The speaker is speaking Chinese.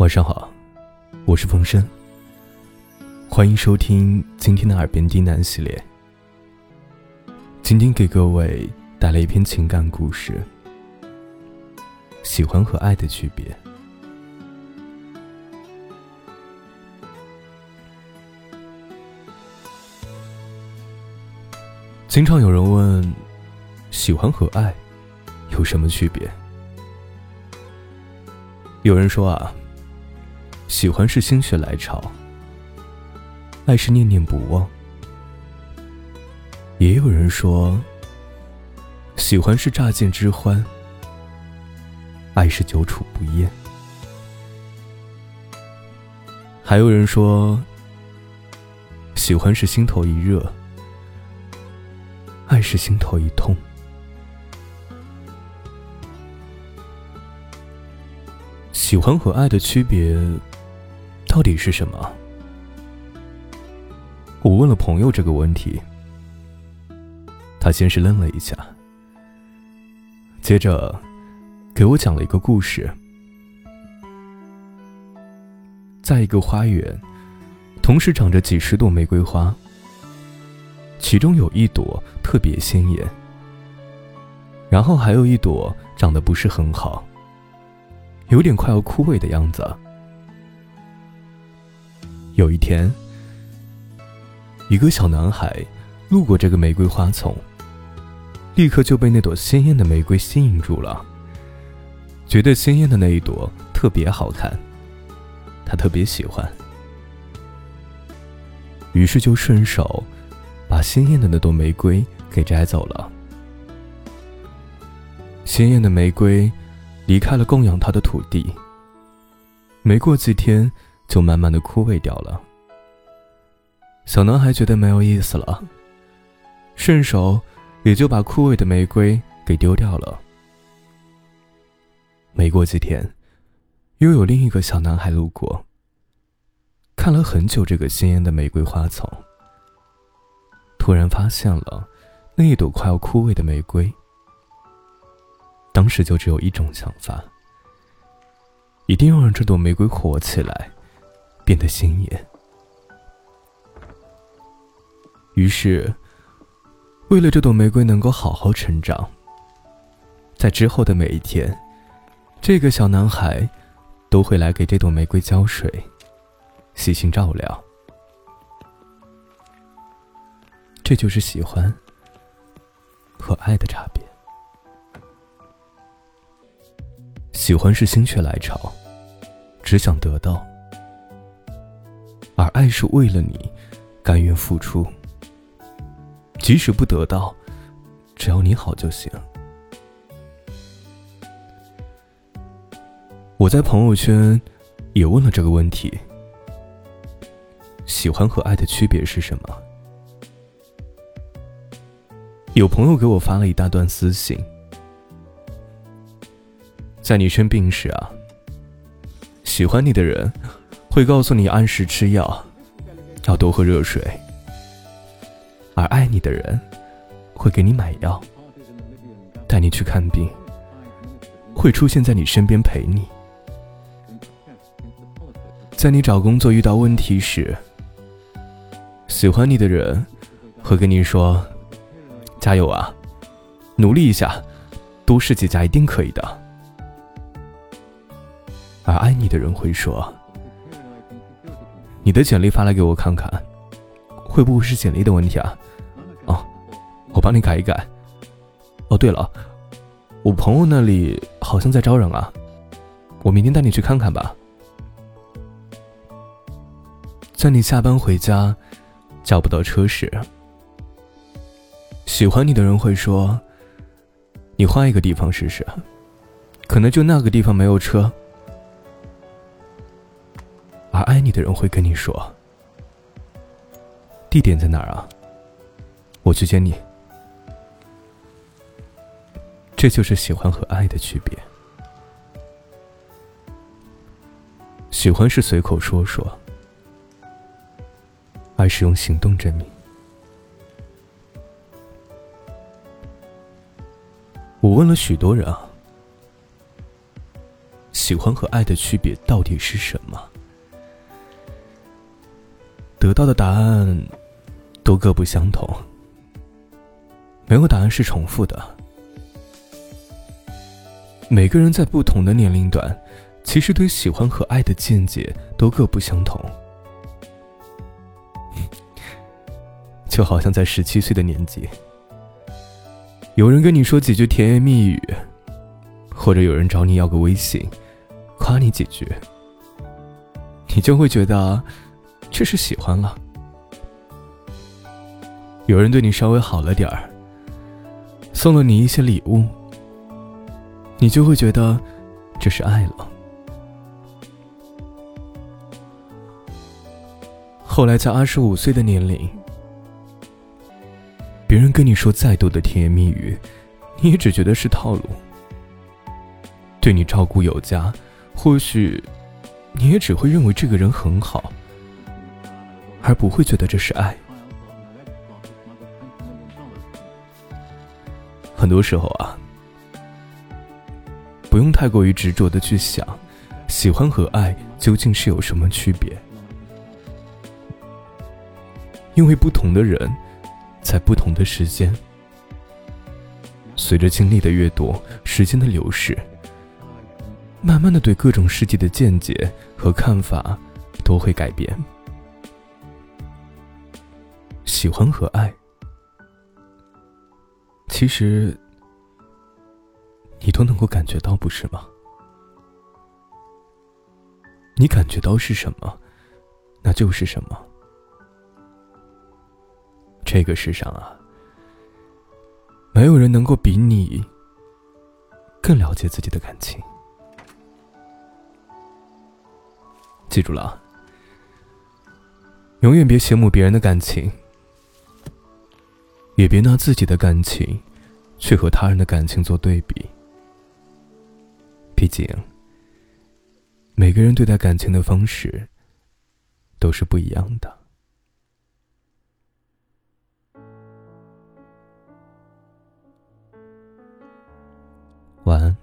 晚上好，我是风声。欢迎收听今天的耳边低喃系列。今天给各位带来一篇情感故事：喜欢和爱的区别。经常有人问，喜欢和爱有什么区别？有人说啊。喜欢是心血来潮，爱是念念不忘。也有人说，喜欢是乍见之欢，爱是久处不厌。还有人说，喜欢是心头一热，爱是心头一痛。喜欢和爱的区别。到底是什么？我问了朋友这个问题，他先是愣了一下，接着给我讲了一个故事。在一个花园，同时长着几十朵玫瑰花，其中有一朵特别鲜艳，然后还有一朵长得不是很好，有点快要枯萎的样子。有一天，一个小男孩路过这个玫瑰花丛，立刻就被那朵鲜艳的玫瑰吸引住了，觉得鲜艳的那一朵特别好看，他特别喜欢，于是就顺手把鲜艳的那朵玫瑰给摘走了。鲜艳的玫瑰离开了供养它的土地，没过几天。就慢慢的枯萎掉了。小男孩觉得没有意思了，顺手也就把枯萎的玫瑰给丢掉了。没过几天，又有另一个小男孩路过，看了很久这个鲜艳的玫瑰花丛，突然发现了那一朵快要枯萎的玫瑰。当时就只有一种想法，一定要让这朵玫瑰活起来。变得鲜艳。于是，为了这朵玫瑰能够好好成长，在之后的每一天，这个小男孩都会来给这朵玫瑰浇水，细心照料。这就是喜欢和爱的差别。喜欢是心血来潮，只想得到。而爱是为了你，甘愿付出，即使不得到，只要你好就行。我在朋友圈也问了这个问题：喜欢和爱的区别是什么？有朋友给我发了一大段私信，在你生病时啊，喜欢你的人。会告诉你按时吃药，要多喝热水。而爱你的人，会给你买药，带你去看病，会出现在你身边陪你。在你找工作遇到问题时，喜欢你的人会跟你说：“加油啊，努力一下，多试几家一定可以的。”而爱你的人会说。你的简历发来给我看看，会不会是简历的问题啊？哦，我帮你改一改。哦，对了，我朋友那里好像在招人啊，我明天带你去看看吧。在你下班回家叫不到车时，喜欢你的人会说：“你换一个地方试试，可能就那个地方没有车。”而爱你的人会跟你说：“地点在哪儿啊？我去接你。”这就是喜欢和爱的区别。喜欢是随口说说，爱是用行动证明。我问了许多人啊，喜欢和爱的区别到底是什么？得到的答案都各不相同，没有答案是重复的。每个人在不同的年龄段，其实对喜欢和爱的见解都各不相同。就好像在十七岁的年纪，有人跟你说几句甜言蜜语，或者有人找你要个微信，夸你几句，你就会觉得这是喜欢了。有人对你稍微好了点儿，送了你一些礼物。你就会觉得这是爱了。后来在二十五岁的年龄，别人跟你说再多的甜言蜜语，你也只觉得是套路。对你照顾有加，或许你也只会认为这个人很好，而不会觉得这是爱。很多时候啊。不用太过于执着的去想，喜欢和爱究竟是有什么区别？因为不同的人，在不同的时间，随着经历的越多，时间的流逝，慢慢的对各种事迹的见解和看法都会改变。喜欢和爱，其实。你都能够感觉到，不是吗？你感觉到是什么，那就是什么。这个世上啊，没有人能够比你更了解自己的感情。记住了，永远别羡慕别人的感情，也别拿自己的感情去和他人的感情做对比。毕竟，每个人对待感情的方式都是不一样的。晚安。